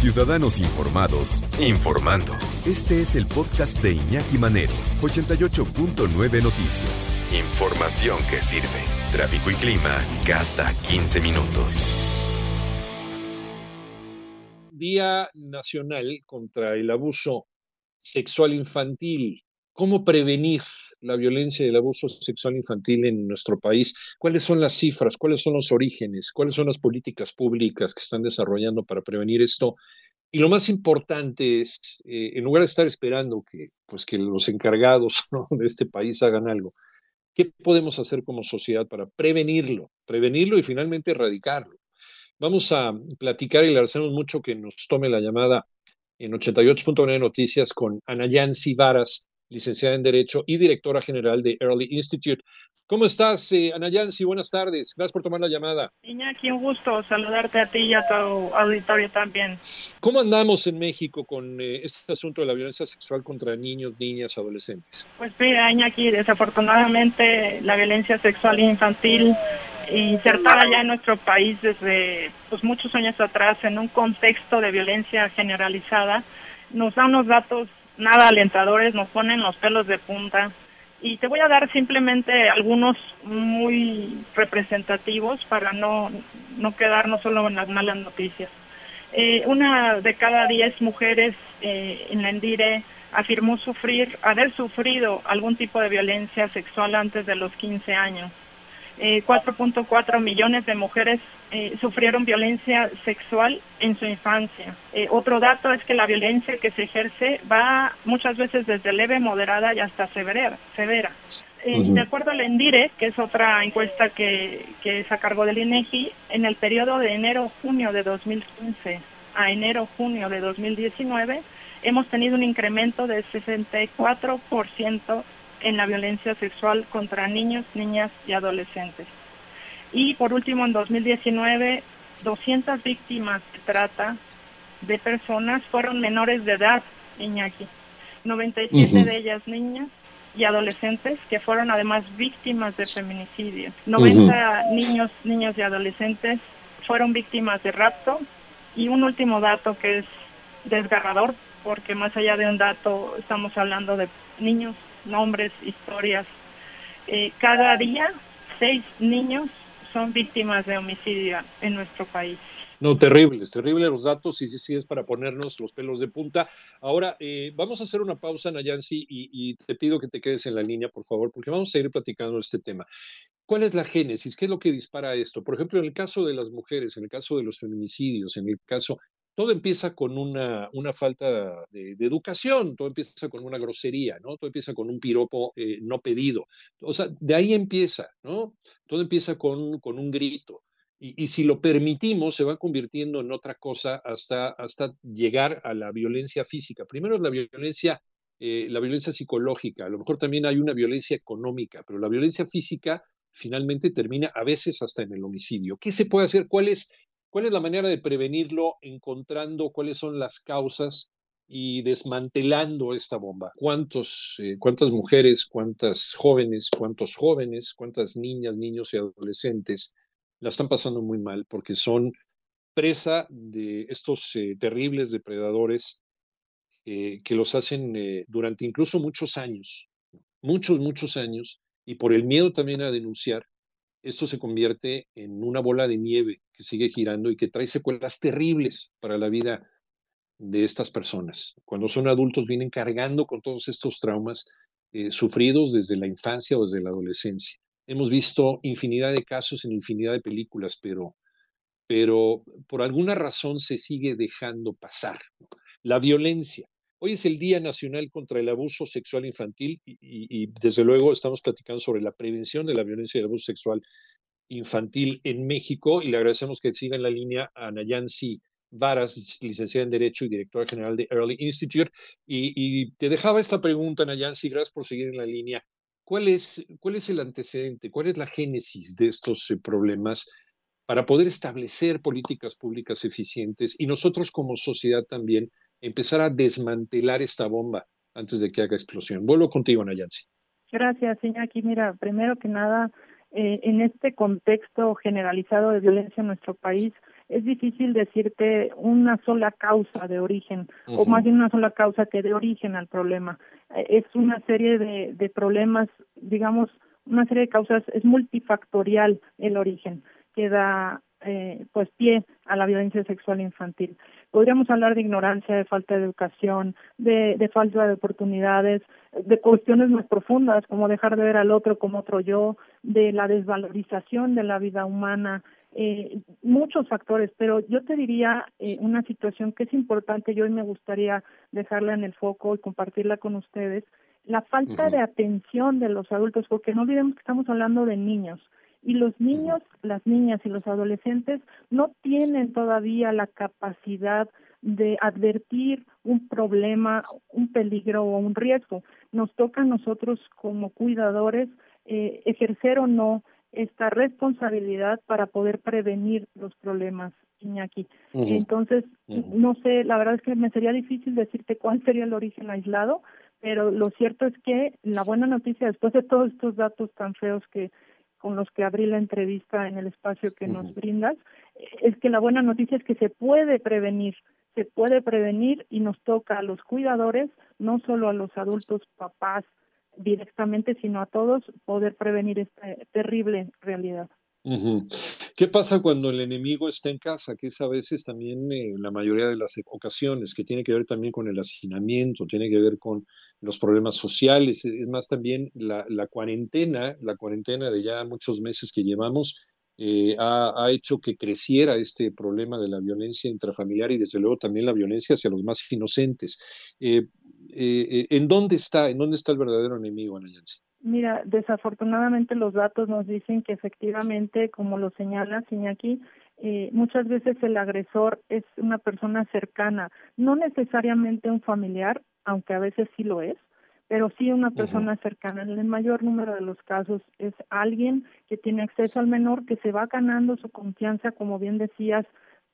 Ciudadanos Informados, informando. Este es el podcast de Iñaki Manero, 88.9 Noticias. Información que sirve. Tráfico y clima cada 15 minutos. Día Nacional contra el Abuso Sexual Infantil. ¿Cómo prevenir la violencia y el abuso sexual infantil en nuestro país? ¿Cuáles son las cifras? ¿Cuáles son los orígenes? ¿Cuáles son las políticas públicas que están desarrollando para prevenir esto? Y lo más importante es, eh, en lugar de estar esperando que, pues, que los encargados de este país hagan algo, ¿qué podemos hacer como sociedad para prevenirlo? Prevenirlo y finalmente erradicarlo. Vamos a platicar y le agradecemos mucho que nos tome la llamada en 88.9 Noticias con Anayan Varas, licenciada en Derecho y directora general de Early Institute. ¿Cómo estás, eh, Ana Yancy? Buenas tardes. Gracias por tomar la llamada. Iñaki, un gusto saludarte a ti y a tu auditorio también. ¿Cómo andamos en México con eh, este asunto de la violencia sexual contra niños, niñas, adolescentes? Pues mira, Iñaki, desafortunadamente la violencia sexual infantil insertada ya en nuestro país desde pues, muchos años atrás en un contexto de violencia generalizada, nos da unos datos nada alentadores, nos ponen los pelos de punta. Y te voy a dar simplemente algunos muy representativos para no, no quedarnos solo en las malas noticias. Eh, una de cada diez mujeres eh, en la Endire afirmó sufrir, haber sufrido algún tipo de violencia sexual antes de los 15 años. 4.4 eh, millones de mujeres eh, sufrieron violencia sexual en su infancia. Eh, otro dato es que la violencia que se ejerce va muchas veces desde leve, moderada y hasta severa. severa. De acuerdo al ENDIRE, que es otra encuesta que, que es a cargo del INEGI, en el periodo de enero-junio de 2015 a enero-junio de 2019, hemos tenido un incremento de 64% en la violencia sexual contra niños, niñas y adolescentes. Y por último, en 2019, 200 víctimas de trata de personas fueron menores de edad, Iñaki. 97 de ellas niñas y adolescentes que fueron además víctimas de feminicidio. 90 niños, niñas y adolescentes fueron víctimas de rapto. Y un último dato que es desgarrador, porque más allá de un dato estamos hablando de niños, nombres, historias. Eh, cada día, seis niños son víctimas de homicidio en nuestro país. No, terribles, terribles los datos y sí, sí es para ponernos los pelos de punta. Ahora, eh, vamos a hacer una pausa, Nayansi, y, y te pido que te quedes en la línea, por favor, porque vamos a seguir platicando este tema. ¿Cuál es la génesis? ¿Qué es lo que dispara esto? Por ejemplo, en el caso de las mujeres, en el caso de los feminicidios, en el caso todo empieza con una, una falta de, educación, todo empieza con una grosería, ¿no? Todo empieza con un piropo eh, no pedido. O sea, de ahí empieza, ¿no? Todo empieza con, con un grito. Y, si lo permitimos, se va convirtiendo en otra cosa hasta, hasta llegar a la violencia física. Primero es la violencia, eh, la violencia psicológica, a lo mejor también hay una violencia económica, pero la violencia física finalmente termina a veces hasta en el homicidio. ¿Qué se puede hacer? ¿Cuál es ¿Cuál es la manera de prevenirlo encontrando cuáles son las causas y desmantelando esta bomba? ¿Cuántos, eh, ¿Cuántas mujeres, cuántas jóvenes, cuántos jóvenes, cuántas niñas, niños y adolescentes la están pasando muy mal porque son presa de estos eh, terribles depredadores eh, que los hacen durante incluso muchos años, muchos, muchos años, y por el miedo también a denunciar, esto se convierte en una bola de nieve que sigue girando y que trae secuelas terribles para la vida de estas personas. Cuando son adultos vienen cargando con todos estos traumas eh, sufridos desde la infancia o desde la adolescencia. Hemos visto infinidad de casos en infinidad de películas, pero, pero por alguna razón se sigue dejando pasar. La violencia, Hoy es el Día Nacional contra el Abuso Sexual Infantil y, desde luego estamos platicando sobre la prevención de la violencia y el abuso sexual infantil en México y le agradecemos que siga en la línea a Nayansi Varas, licenciada en Derecho y directora general de Early Institute. Y, te dejaba esta pregunta, Nayansi, gracias por seguir en la línea. ¿Cuál es, cuál es el antecedente, cuál es la génesis de estos eh, problemas para poder establecer políticas públicas eficientes y nosotros como sociedad también empezar a desmantelar esta bomba antes de que haga explosión. Vuelvo contigo, Nayansi. Gracias, Iñaki. Mira, primero que nada, eh, en este contexto generalizado de violencia en nuestro país, es difícil decirte una sola causa de origen, o más bien una sola causa que dé origen al problema. Eh, es una serie de, de problemas, digamos, una serie de causas, es multifactorial el origen que da eh, pues pie a la violencia sexual infantil. Podríamos hablar de ignorancia, de falta de educación, de, de, falta de oportunidades, de cuestiones más profundas como dejar de ver al otro como otro yo, de la desvalorización de la vida humana, eh, muchos factores, pero yo te diría eh, una situación que es importante y hoy me gustaría dejarla en el foco y compartirla con ustedes, la falta de atención de los adultos, porque no olvidemos que estamos hablando de niños y los niños, las niñas y los adolescentes no tienen todavía la capacidad de advertir un problema, un peligro o un riesgo. Nos toca a nosotros como cuidadores eh, ejercer o no esta responsabilidad para poder prevenir los problemas, Iñaki. Entonces, no sé, la verdad es que me sería difícil decirte cuál sería el origen aislado, pero lo cierto es que la buena noticia, después de todos estos datos tan feos que con los que abrí la entrevista en el espacio que nos brindas, es que la buena noticia es que se puede prevenir, se puede prevenir y nos toca a los cuidadores, no solo a los adultos papás directamente, sino a todos poder prevenir esta terrible realidad. ¿Qué pasa cuando el enemigo está en casa? Que es a veces también eh, la mayoría de las ocasiones, que tiene que ver también con el hacinamiento, tiene que ver con los problemas sociales, es más también la, cuarentena, la cuarentena de ya muchos meses que llevamos, eh, ha, hecho que creciera este problema de la violencia intrafamiliar y desde luego también la violencia hacia los más inocentes. Eh, ¿En dónde está, en dónde está el verdadero enemigo, Ana Yancy? Mira, desafortunadamente los datos nos dicen que efectivamente, como lo señala Iñaki, eh, muchas veces el agresor es una persona cercana, no necesariamente un familiar, aunque a veces sí lo es, pero sí una persona cercana. En el mayor número de los casos es alguien que tiene acceso al menor, que se va ganando su confianza, como bien decías,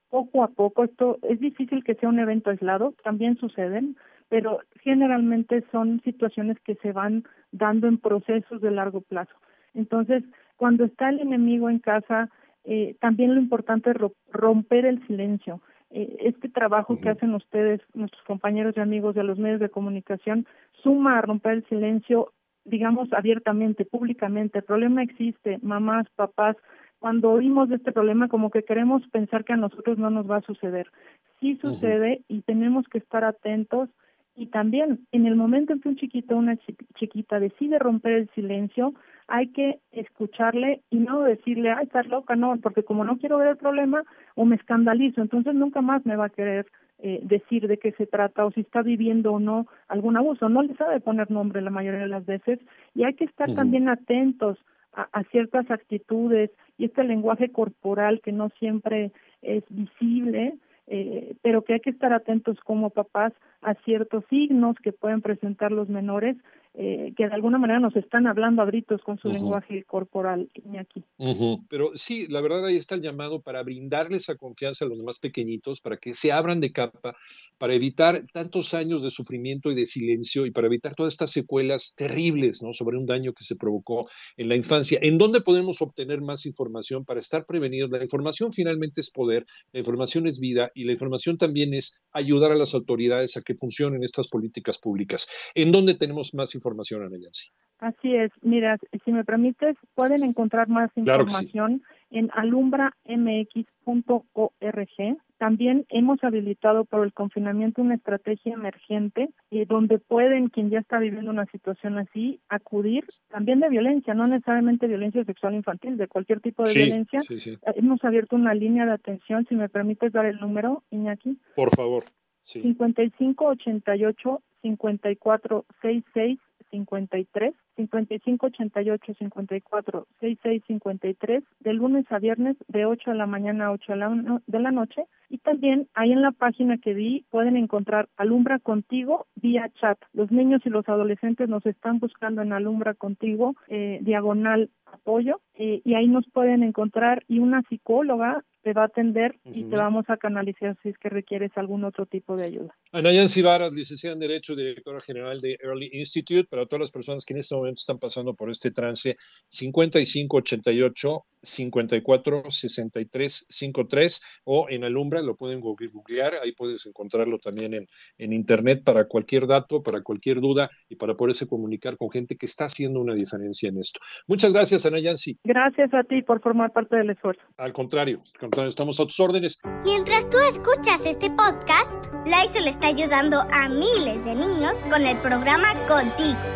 poco a poco. Esto es difícil que sea un evento aislado, también suceden, pero generalmente son situaciones que se van dando en procesos de largo plazo. Entonces, cuando está el enemigo en casa, eh, también lo importante es romper el silencio. Eh, este trabajo que hacen ustedes, nuestros compañeros y amigos de los medios de comunicación, suma a romper el silencio, digamos, abiertamente, públicamente. El problema existe, mamás, papás, cuando oímos de este problema como que queremos pensar que a nosotros no nos va a suceder. Sí sucede y tenemos que estar atentos y también en el momento en que un chiquito o una chiquita decide romper el silencio, hay que escucharle y no decirle, ay, estás loca, no, porque como no quiero ver el problema o me escandalizo, entonces nunca más me va a querer eh, decir de qué se trata o si está viviendo o no algún abuso. No le sabe poner nombre la mayoría de las veces y hay que estar también atentos a, a, ciertas actitudes y este lenguaje corporal que no siempre es visible pero que hay que estar atentos como papás a ciertos signos que pueden presentar los menores eh, que de alguna manera nos están hablando a gritos con su lenguaje corporal, Iñaki. Pero sí, la verdad ahí está el llamado para brindarles esa confianza a los más pequeñitos, para que se abran de capa, para evitar tantos años de sufrimiento y de silencio y para evitar todas estas secuelas terribles ¿no? sobre un daño que se provocó en la infancia. ¿En dónde podemos obtener más información para estar prevenidos? La información finalmente es poder, la información es vida y la información también es ayudar a las autoridades a que funcionen estas políticas públicas. ¿En dónde tenemos más información? Información, Ana Así es. Mira, si me permites, pueden encontrar más información en alumbramx.org. También hemos habilitado por el confinamiento una estrategia emergente eh, donde pueden, quien ya está viviendo una situación así, acudir también de violencia, no necesariamente violencia sexual infantil, de cualquier tipo de violencia. Eh, hemos abierto una línea de atención, si me permites dar el número, Iñaki. Por favor. Sí. 5588 5466 53 55 88 54 66 53 de lunes a viernes de 8 de la mañana a 8 de la, noche y también ahí en la página que vi pueden encontrar Alumbra Contigo vía chat. Los niños y los adolescentes nos están buscando en Alumbra Contigo eh, diagonal apoyo eh, y ahí nos pueden encontrar y una psicóloga te va a atender y te vamos a canalizar si es que requieres algún otro tipo de ayuda. Ana Yancy Varas, licenciada en Derecho, directora general de Early Institute, para todas las personas que en este momento momento están pasando por este trance 5588 54 63 53 o en Alumbra, lo pueden googlear, ahí puedes encontrarlo también en, en internet para cualquier dato, para cualquier duda y para poderse comunicar con gente que está haciendo una diferencia en esto. Muchas gracias, Ana Yancy. Gracias a ti por formar parte del esfuerzo. Al contrario, al contrario, estamos a tus órdenes. Mientras tú escuchas este podcast, le está ayudando a miles de niños con el programa Contigo